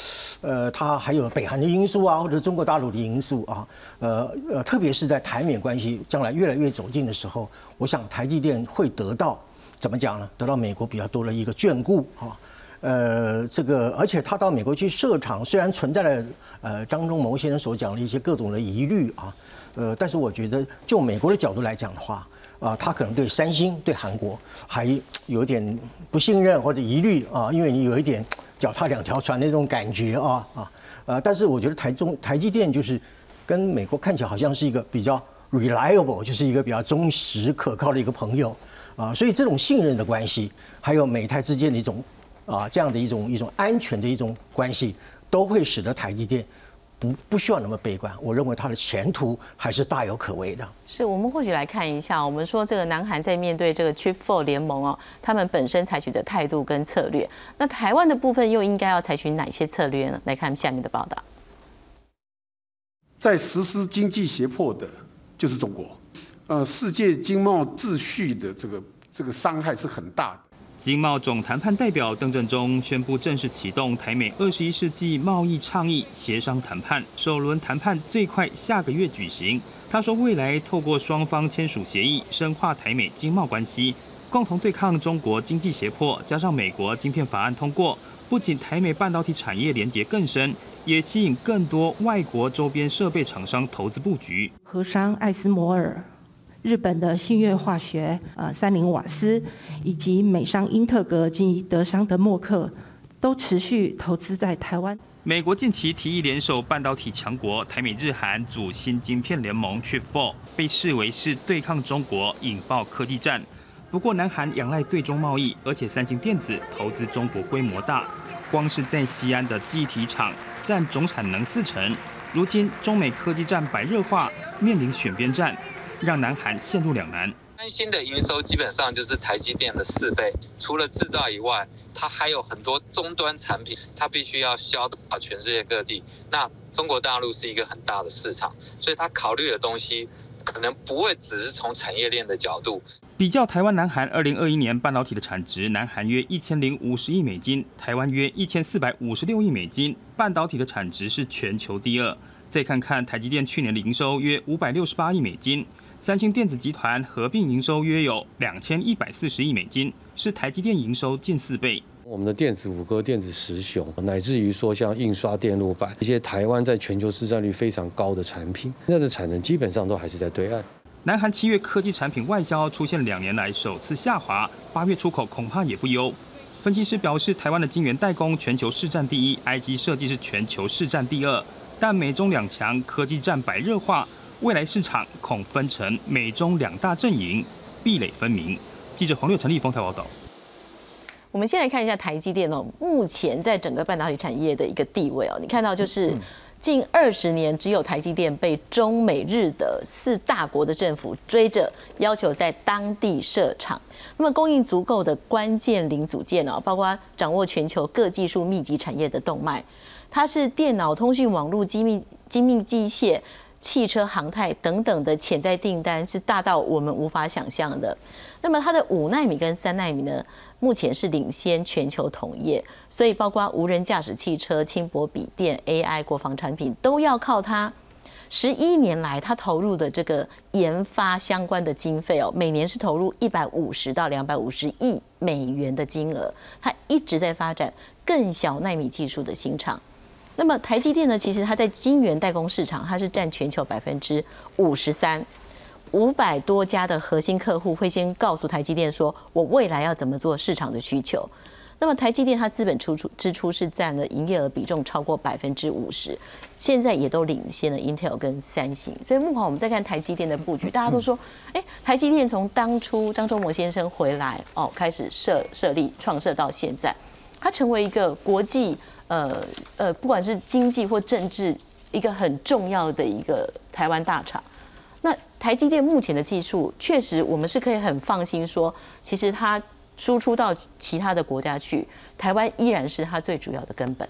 呃，它还有北韩的因素啊，或者中国大陆的因素啊，呃呃，特别是在台美关系将来越来越走近的时候，我想台积电会得到怎么讲呢？得到美国比较多的一个眷顾啊。呃，这个，而且他到美国去设厂，虽然存在了呃张忠谋先生所讲的一些各种的疑虑啊，呃，但是我觉得就美国的角度来讲的话，啊，他可能对三星、对韩国还有点不信任或者疑虑啊，因为你有一点脚踏两条船的那种感觉啊啊，呃，但是我觉得台中台积电就是跟美国看起来好像是一个比较 reliable，就是一个比较忠实可靠的一个朋友啊，所以这种信任的关系，还有美台之间的一种。啊，这样的一种一种安全的一种关系，都会使得台积电不不需要那么悲观。我认为它的前途还是大有可为的。是我们或许来看一下，我们说这个南韩在面对这个 Chip Four 联盟哦，他们本身采取的态度跟策略，那台湾的部分又应该要采取哪些策略呢？来看下面的报道。在实施经济胁迫的，就是中国。呃，世界经贸秩序的这个这个伤害是很大的。经贸总谈判代表邓振中宣布正式启动台美二十一世纪贸易倡议协商谈判，首轮谈判最快下个月举行。他说，未来透过双方签署协议，深化台美经贸关系，共同对抗中国经济胁迫，加上美国晶片法案通过，不仅台美半导体产业连结更深，也吸引更多外国周边设备厂商投资布局。和商艾斯摩尔。日本的信越化学、呃，三菱瓦斯，以及美商英特格及德商的默克，都持续投资在台湾。美国近期提议联手半导体强国台美日韩组新晶片联盟 Chip f o r 被视为是对抗中国引爆科技战。不过，南韩仰赖对中贸易，而且三星电子投资中国规模大，光是在西安的记忆体厂占总产能四成。如今中美科技战白热化，面临选边站。让南韩陷入两难。三星的营收基本上就是台积电的四倍，除了制造以外，它还有很多终端产品，它必须要销到全世界各地。那中国大陆是一个很大的市场，所以它考虑的东西可能不会只是从产业链的角度。比较台湾、南韩二零二一年半导体的产值，南韩约一千零五十亿美金，台湾约一千四百五十六亿美金，半导体的产值是全球第二。再看看台积电去年的营收约五百六十八亿美金。三星电子集团合并营收约有两千一百四十亿美金，是台积电营收近四倍。我们的电子五哥、电子十雄，乃至于说像印刷电路板一些台湾在全球市占率非常高的产品，现在的产能基本上都还是在对岸。南韩七月科技产品外销出现两年来首次下滑，八月出口恐怕也不优。分析师表示，台湾的晶圆代工全球市占第一，IC 设计是全球市占第二，但美中两强科技战白热化。未来市场恐分成美中两大阵营，壁垒分明。记者黄六、陈立峰台报道。我们先来看一下台积电哦，目前在整个半导体产业的一个地位哦，你看到就是近二十年只有台积电被中美日的四大国的政府追着要求在当地设厂，那么供应足够的关键零组件哦，包括掌握全球各技术密集产业的动脉，它是电脑、通讯、网络、精密精密机械。汽车、航太等等的潜在订单是大到我们无法想象的。那么它的五纳米跟三纳米呢，目前是领先全球同业，所以包括无人驾驶汽车、轻薄笔电、AI、国防产品都要靠它。十一年来，它投入的这个研发相关的经费哦，每年是投入一百五十到两百五十亿美元的金额。它一直在发展更小纳米技术的新厂。那么台积电呢？其实它在晶圆代工市场，它是占全球百分之五十三，五百多家的核心客户会先告诉台积电说，我未来要怎么做市场的需求。那么台积电它资本出出支出是占了营业额比重超过百分之五十，现在也都领先了 Intel 跟三星。所以目前我们再看台积电的布局，大家都说，哎，台积电从当初张忠谋先生回来哦，开始设设立创设到现在，它成为一个国际。呃呃，不管是经济或政治，一个很重要的一个台湾大厂。那台积电目前的技术，确实我们是可以很放心说，其实它输出到其他的国家去，台湾依然是它最主要的根本。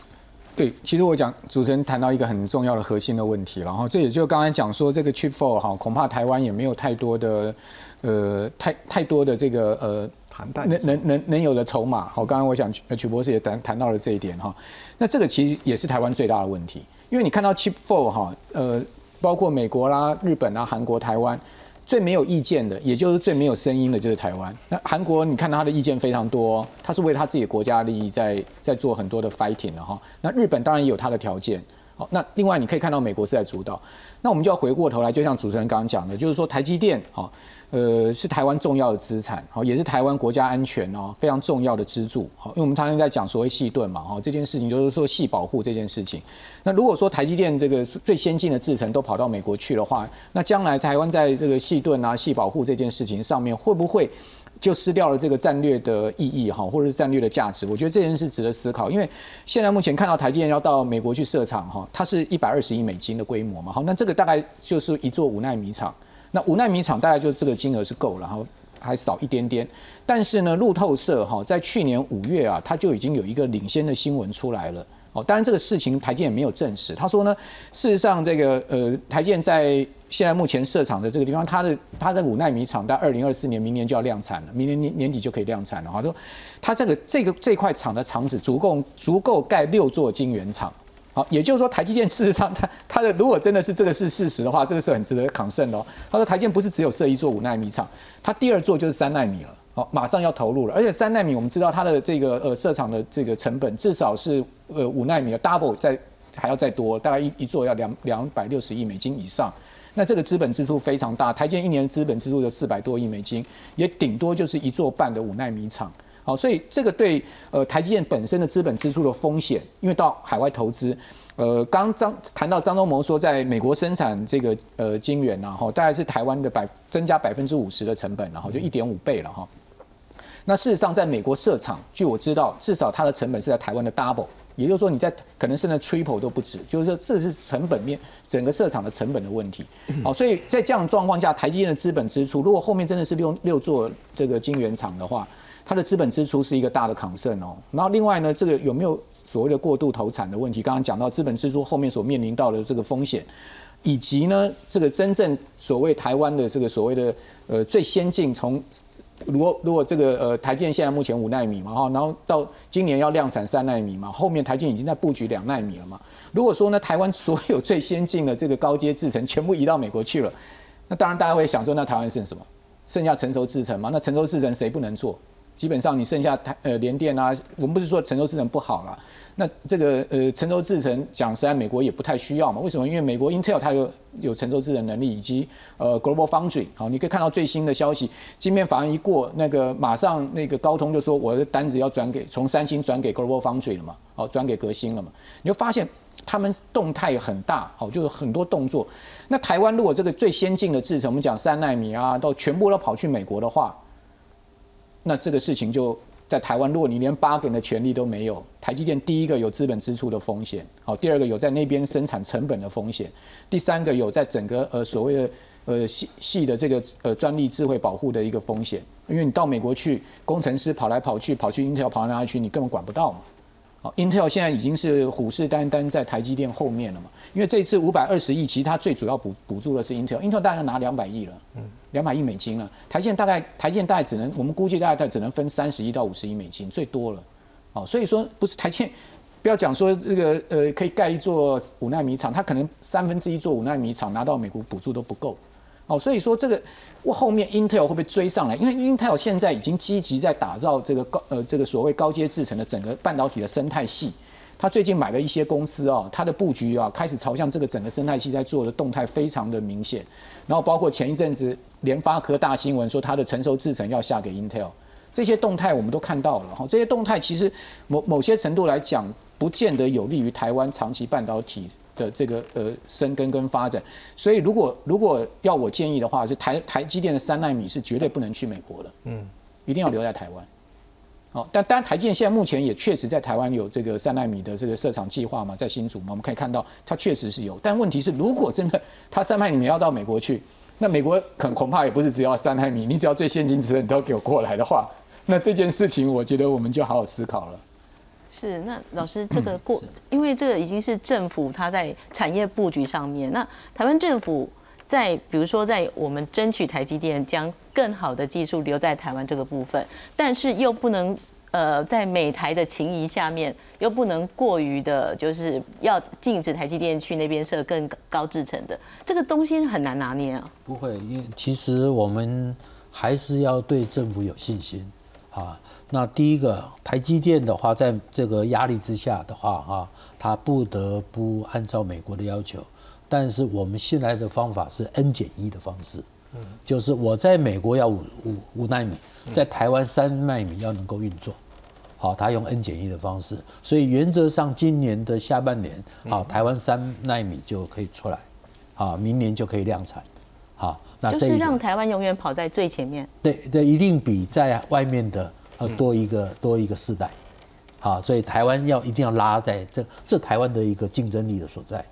对，其实我讲主持人谈到一个很重要的核心的问题，然后这也就刚才讲说这个 Chip Four 哈，恐怕台湾也没有太多的呃太太多的这个呃谈判能能能能有的筹码。好，刚刚我想曲博士也谈谈到了这一点哈，那这个其实也是台湾最大的问题，因为你看到 Chip Four 哈，呃，包括美国啦、日本啦、韩国、台湾。最没有意见的，也就是最没有声音的，就是台湾。那韩国，你看到他的意见非常多，他是为他自己的国家利益在在做很多的 fighting 的哈。那日本当然也有他的条件。好，那另外你可以看到美国是在主导。那我们就要回过头来，就像主持人刚刚讲的，就是说台积电，哈，呃，是台湾重要的资产，好，也是台湾国家安全哦非常重要的支柱，好，因为我们常常在讲所谓细盾嘛，哈，这件事情就是说细保护这件事情。那如果说台积电这个最先进的制程都跑到美国去的话，那将来台湾在这个细盾啊、细保护这件事情上面会不会？就失掉了这个战略的意义哈，或者是战略的价值。我觉得这件事值得思考，因为现在目前看到台积电要到美国去设厂哈，它是一百二十亿美金的规模嘛，好，那这个大概就是一座五纳米厂。那五纳米厂大概就这个金额是够了，然后还少一点点。但是呢，路透社哈在去年五月啊，它就已经有一个领先的新闻出来了。哦，当然这个事情台建也没有证实。他说呢，事实上这个呃台建在现在目前设厂的这个地方，它的它的五纳米厂在二零二四年明年就要量产了，明年年年底就可以量产了。他说，它这个这个这块厂的厂址足够足够盖六座晶圆厂。好，也就是说台积电事实上它它的如果真的是这个是事实的话，这个是很值得抗胜的哦。他说台建不是只有设一座五纳米厂，它第二座就是三纳米了。好，马上要投入了，而且三纳米我们知道它的这个呃设厂的这个成本至少是呃五纳米的 double 在还要再多，大概一一座要两两百六十亿美金以上，那这个资本支出非常大，台建一年资本支出有四百多亿美金，也顶多就是一座半的五纳米厂。好，所以这个对呃台积电本身的资本支出的风险，因为到海外投资，呃，刚张谈到张忠谋说在美国生产这个呃晶圆然后大概是台湾的百增加百分之五十的成本，然后就一点五倍了哈。那事实上，在美国设厂，据我知道，至少它的成本是在台湾的 double，也就是说，你在可能是那 triple 都不止，就是说这是成本面整个设厂的成本的问题。好，所以在这样状况下，台积电的资本支出，如果后面真的是六六座这个晶圆厂的话，它的资本支出是一个大的抗胜哦。然后另外呢，这个有没有所谓的过度投产的问题？刚刚讲到资本支出后面所面临到的这个风险，以及呢，这个真正所谓台湾的这个所谓的呃最先进从。如果如果这个呃台建现在目前五纳米嘛哈，然后到今年要量产三纳米嘛，后面台建已经在布局两纳米了嘛。如果说呢台湾所有最先进的这个高阶制程全部移到美国去了，那当然大家会想说，那台湾剩什么？剩下成熟制程嘛？那成熟制程谁不能做？基本上你剩下台呃联电啊，我们不是说成熟制程不好了。那这个呃成熟制程讲实在，美国也不太需要嘛？为什么？因为美国 Intel 它有有成熟制程能力，以及呃 Global Foundry。好，你可以看到最新的消息，晶片法案一过，那个马上那个高通就说我的单子要转给从三星转给 Global Foundry 了嘛？好，转给革新了嘛？你就发现他们动态很大，好，就是很多动作。那台湾如果这个最先进的制程，我们讲三纳米啊，都全部都跑去美国的话，那这个事情就。在台湾，如果你连八根的权利都没有，台积电第一个有资本支出的风险，好，第二个有在那边生产成本的风险，第三个有在整个呃所谓的呃系系的这个呃专利智慧保护的一个风险，因为你到美国去，工程师跑来跑去，跑去 Intel 跑到哪里去，你根本管不到嘛。好，Intel 现在已经是虎视眈眈在台积电后面了嘛，因为这次五百二十亿，其实它最主要补补助的是 Intel，Intel 大概拿两百亿了。嗯。两百亿美金了，台建大概台建大概只能，我们估计大概只能分三十亿到五十亿美金，最多了，哦，所以说不是台建，不要讲说这个呃可以盖一座五纳米厂，它可能三分之一座五纳米厂拿到美国补助都不够，哦，所以说这个我后面 Intel 会不会追上来？因为 Intel 现在已经积极在打造这个高呃这个所谓高阶制程的整个半导体的生态系。他最近买了一些公司啊，他的布局啊开始朝向这个整个生态系在做的动态非常的明显。然后包括前一阵子联发科大新闻说它的成熟制程要下给 Intel，这些动态我们都看到了哈。这些动态其实某某些程度来讲，不见得有利于台湾长期半导体的这个呃生根跟发展。所以如果如果要我建议的话，是台台积电的三纳米是绝对不能去美国的，嗯，一定要留在台湾。好，但当然台积电现在目前也确实在台湾有这个三纳米的这个设厂计划嘛，在新竹嘛，我们可以看到它确实是有。但问题是，如果真的它三纳米要到美国去，那美国恐恐怕也不是只要三纳米，你只要最先进制程都给我过来的话，那这件事情，我觉得我们就好好思考了。是，那老师这个过，因为这个已经是政府它在产业布局上面，那台湾政府在比如说在我们争取台积电将更好的技术留在台湾这个部分，但是又不能呃在美台的情谊下面，又不能过于的，就是要禁止台积电去那边设更高制程的，这个东西很难拿捏啊。不会，因为其实我们还是要对政府有信心啊。那第一个，台积电的话，在这个压力之下的话，哈，它不得不按照美国的要求。但是我们现在的方法是 N 减一的方式，嗯，就是我在美国要五五五纳米，在台湾三纳米要能够运作，好，它用 N 减一的方式，所以原则上今年的下半年，好，台湾三纳米就可以出来，好，明年就可以量产，好，那就是让台湾永远跑在最前面。对对，一定比在外面的。要，多一个多一个世代，好，所以台湾要一定要拉在这这台湾的一个竞争力的所在，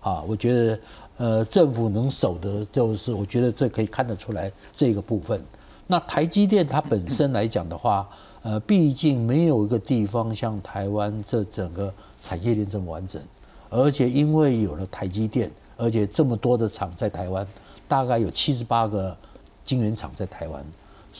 啊，我觉得呃政府能守的，就是我觉得这可以看得出来这个部分。那台积电它本身来讲的话，呃，毕竟没有一个地方像台湾这整个产业链这么完整，而且因为有了台积电，而且这么多的厂在台湾，大概有七十八个晶圆厂在台湾。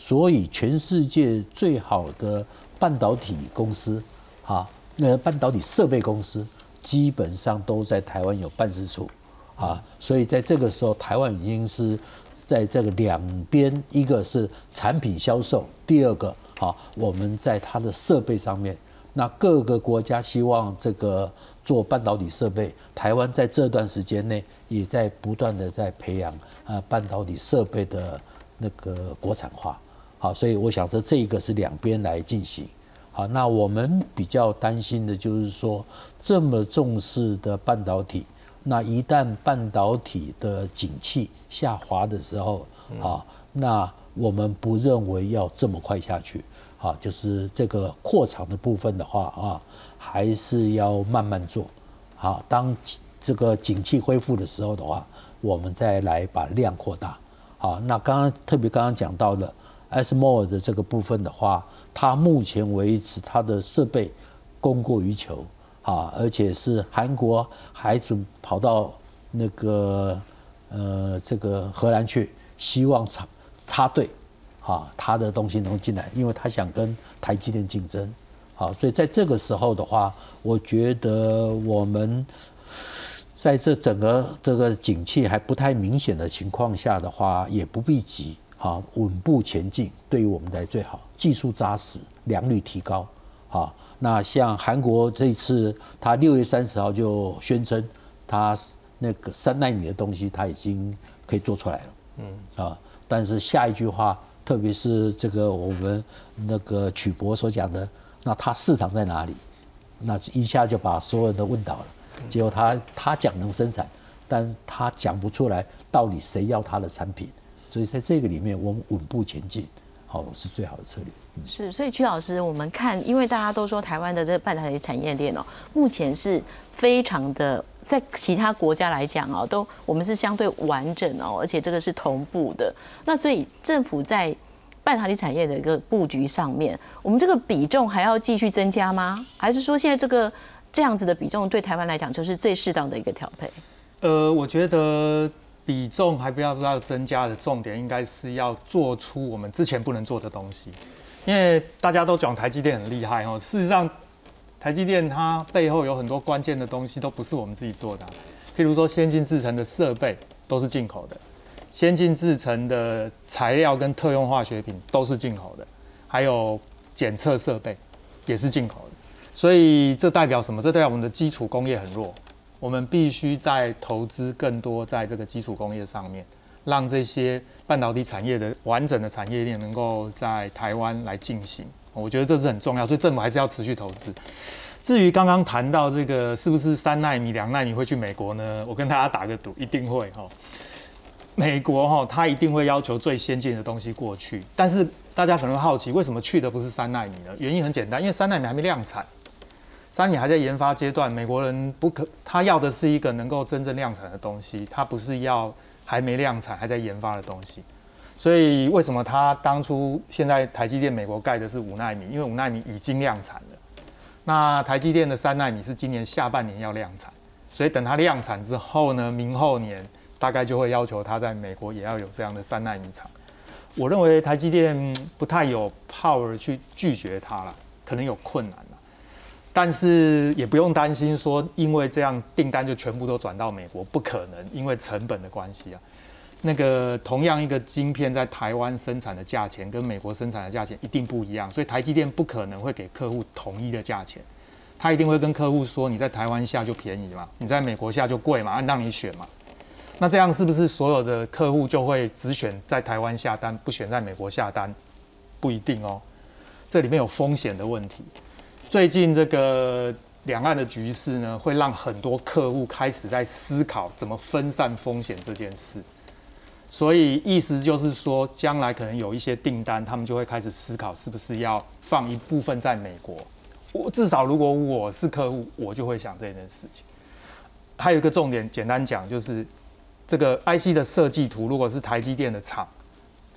所以，全世界最好的半导体公司，哈，那半导体设备公司基本上都在台湾有办事处，啊，所以在这个时候，台湾已经是在这个两边，一个是产品销售，第二个，好，我们在它的设备上面，那各个国家希望这个做半导体设备，台湾在这段时间内也在不断的在培养啊半导体设备的。那个国产化，好，所以我想说这一个是两边来进行，好，那我们比较担心的就是说，这么重视的半导体，那一旦半导体的景气下滑的时候，啊，那我们不认为要这么快下去，好，就是这个扩厂的部分的话啊，还是要慢慢做，好，当这个景气恢复的时候的话，我们再来把量扩大。好，那刚刚特别刚刚讲到的 s m o 的这个部分的话，它目前为止它的设备供过于求，啊，而且是韩国还准跑到那个呃这个荷兰去，希望插插队，啊，他的东西能进来，因为他想跟台积电竞争，好，所以在这个时候的话，我觉得我们。在这整个这个景气还不太明显的情况下的话，也不必急，哈，稳步前进，对于我们来最好。技术扎实，良率提高，好。那像韩国这次，他六月三十号就宣称，他那个三纳米的东西他已经可以做出来了，嗯啊。但是下一句话，特别是这个我们那个曲博所讲的，那它市场在哪里？那一下就把所有人都问倒了。结果他他讲能生产，但他讲不出来到底谁要他的产品，所以在这个里面我们稳步前进，好是最好的策略。是，所以曲老师，我们看，因为大家都说台湾的这个半导体产业链哦，目前是非常的，在其他国家来讲哦，都我们是相对完整哦，而且这个是同步的。那所以政府在半导体产业的一个布局上面，我们这个比重还要继续增加吗？还是说现在这个？这样子的比重对台湾来讲就是最适当的一个调配。呃，我觉得比重还不要不要增加的重点，应该是要做出我们之前不能做的东西。因为大家都讲台积电很厉害哦，事实上台积电它背后有很多关键的东西都不是我们自己做的，譬如说先进制程的设备都是进口的，先进制程的材料跟特用化学品都是进口的，还有检测设备也是进口的。所以这代表什么？这代表我们的基础工业很弱，我们必须在投资更多在这个基础工业上面，让这些半导体产业的完整的产业链能够在台湾来进行。我觉得这是很重要，所以政府还是要持续投资。至于刚刚谈到这个是不是三纳米、两纳米会去美国呢？我跟大家打个赌，一定会哈。美国哈，它一定会要求最先进的东西过去。但是大家可能好奇，为什么去的不是三纳米呢？原因很简单，因为三纳米还没量产。三米还在研发阶段，美国人不可，他要的是一个能够真正量产的东西，他不是要还没量产还在研发的东西。所以为什么他当初现在台积电美国盖的是五纳米？因为五纳米已经量产了。那台积电的三纳米是今年下半年要量产，所以等它量产之后呢，明后年大概就会要求它在美国也要有这样的三纳米厂。我认为台积电不太有 power 去拒绝它了，可能有困难。但是也不用担心说，因为这样订单就全部都转到美国，不可能，因为成本的关系啊。那个同样一个晶片在台湾生产的价钱跟美国生产的价钱一定不一样，所以台积电不可能会给客户统一的价钱，他一定会跟客户说，你在台湾下就便宜嘛，你在美国下就贵嘛，按让你选嘛。那这样是不是所有的客户就会只选在台湾下单，不选在美国下单？不一定哦，这里面有风险的问题。最近这个两岸的局势呢，会让很多客户开始在思考怎么分散风险这件事。所以意思就是说，将来可能有一些订单，他们就会开始思考是不是要放一部分在美国。我至少如果我是客户，我就会想这件事情。还有一个重点，简单讲就是这个 IC 的设计图，如果是台积电的厂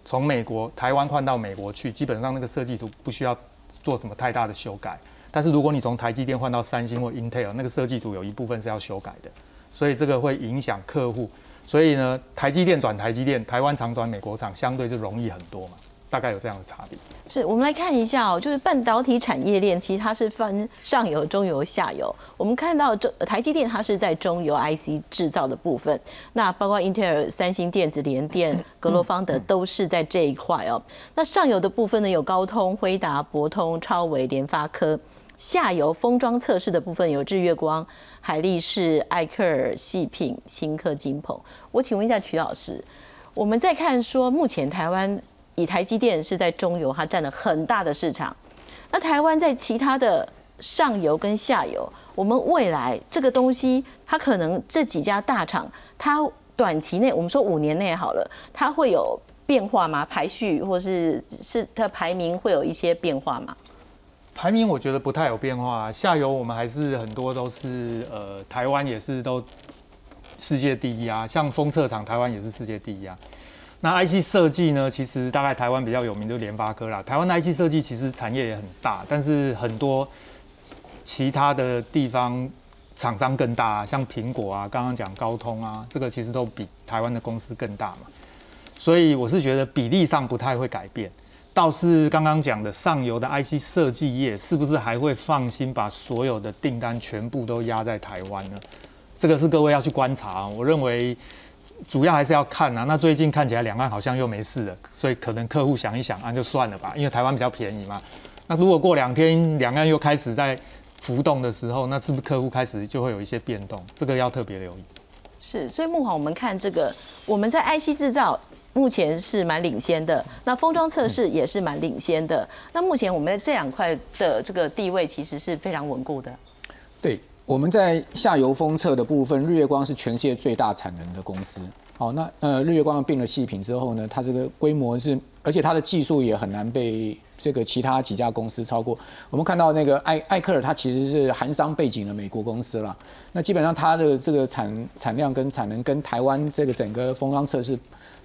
从美国台湾换到美国去，基本上那个设计图不需要做什么太大的修改。但是如果你从台积电换到三星或 Intel，那个设计图有一部分是要修改的，所以这个会影响客户。所以呢，台积电转台积电，台湾厂转美国厂，相对就容易很多嘛，大概有这样的差别。是我们来看一下哦，就是半导体产业链，其实它是分上游、中游、下游。我们看到中台积电，它是在中游 IC 制造的部分，那包括英特尔、三星电子、联电、*coughs* 格罗方德都是在这一块哦。那上游的部分呢，有高通、辉达、博通、超微、联发科；下游封装测试的部分有日月光。海力士、艾克尔、细品、新科、金鹏。我请问一下曲老师，我们在看说，目前台湾以台积电是在中游，它占了很大的市场。那台湾在其他的上游跟下游，我们未来这个东西，它可能这几家大厂，它短期内，我们说五年内好了，它会有变化吗？排序或是是它排名会有一些变化吗？排名我觉得不太有变化，下游我们还是很多都是呃，台湾也是都世界第一啊，像封测厂台湾也是世界第一啊。那 IC 设计呢，其实大概台湾比较有名就联发科啦。台湾的 IC 设计其实产业也很大，但是很多其他的地方厂商更大，像苹果啊，刚刚讲高通啊，这个其实都比台湾的公司更大嘛。所以我是觉得比例上不太会改变。倒是刚刚讲的上游的 IC 设计业，是不是还会放心把所有的订单全部都压在台湾呢？这个是各位要去观察。我认为主要还是要看啊。那最近看起来两岸好像又没事了，所以可能客户想一想啊，就算了吧，因为台湾比较便宜嘛。那如果过两天两岸又开始在浮动的时候，那是不是客户开始就会有一些变动？这个要特别留意。是，所以木华，我们看这个，我们在 IC 制造。目前是蛮领先的，那封装测试也是蛮领先的。那目前我们在这两块的这个地位其实是非常稳固的。对，我们在下游封测的部分，日月光是全世界最大产能的公司。好，那呃，日月光并了细品之后呢，它这个规模是，而且它的技术也很难被这个其他几家公司超过。我们看到那个艾艾克尔，它其实是韩商背景的美国公司了。那基本上它的这个产产量跟产能跟台湾这个整个封装测试。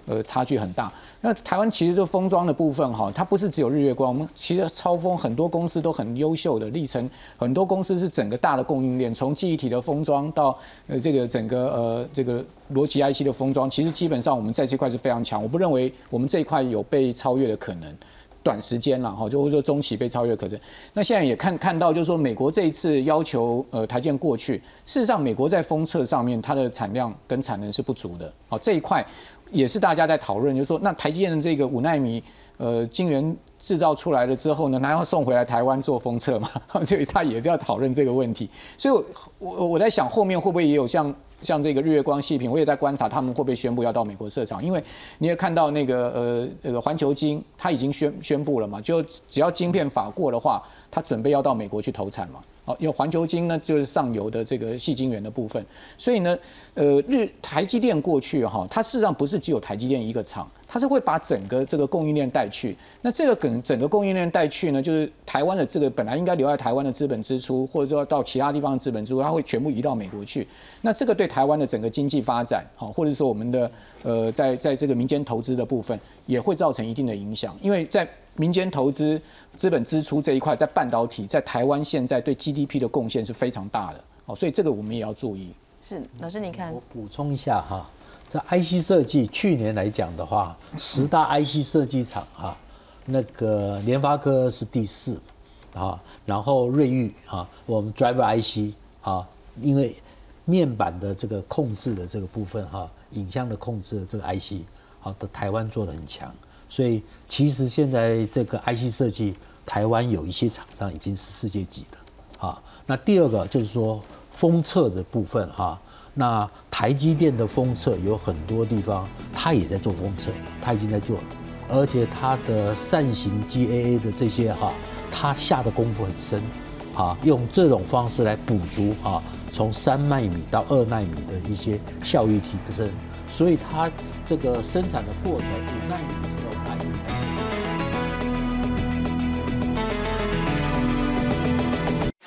呃，差距很大。那台湾其实这封装的部分哈，它不是只有日月光，我们其实超封很多公司都很优秀的，历程很多公司是整个大的供应链，从记忆体的封装到呃这个整个呃这个逻辑 IC 的封装，其实基本上我们在这块是非常强。我不认为我们这一块有被超越的可能，短时间了哈，就会说中期被超越可能。那现在也看看到，就是说美国这一次要求呃台建过去，事实上美国在封测上面它的产量跟产能是不足的，好这一块。也是大家在讨论，就是说，那台积电的这个五纳米，呃，晶圆制造出来了之后呢，还要送回来台湾做封测嘛？所以他也是要讨论这个问题。所以，我我在想，后面会不会也有像像这个日月光、细品，我也在观察他们会不会宣布要到美国设厂？因为你也看到那个呃，那个环球晶，它已经宣宣布了嘛，就只要晶片法过的话，它准备要到美国去投产嘛。好，有环球晶呢，就是上游的这个细晶圆的部分。所以呢，呃，日台积电过去哈，它事实上不是只有台积电一个厂，它是会把整个这个供应链带去。那这个可能整个供应链带去呢，就是台湾的这个本来应该留在台湾的资本支出，或者说到其他地方的资本支出，它会全部移到美国去。那这个对台湾的整个经济发展，好，或者说我们的呃，在在这个民间投资的部分，也会造成一定的影响。因为在民间投资资本支出这一块，在半导体在台湾现在对 GDP 的贡献是非常大的，哦，所以这个我们也要注意。是老师，你看，我补充一下哈，在 IC 设计去年来讲的话，十大 IC 设计厂哈，那个联发科是第四啊，然后瑞昱啊，我们 Driver IC 啊，因为面板的这个控制的这个部分哈，影像的控制的这个 IC 好的台湾做的很强，所以其实现在这个 IC 设计台湾有一些厂商已经是世界级的啊。那第二个就是说。封测的部分哈，那台积电的封测有很多地方，它也在做封测，它已经在做了，而且它的扇形 GAA 的这些哈，它下的功夫很深，啊，用这种方式来补足啊，从三纳米到二纳米的一些效率提升，所以它这个生产的过程五纳米的时候白米才有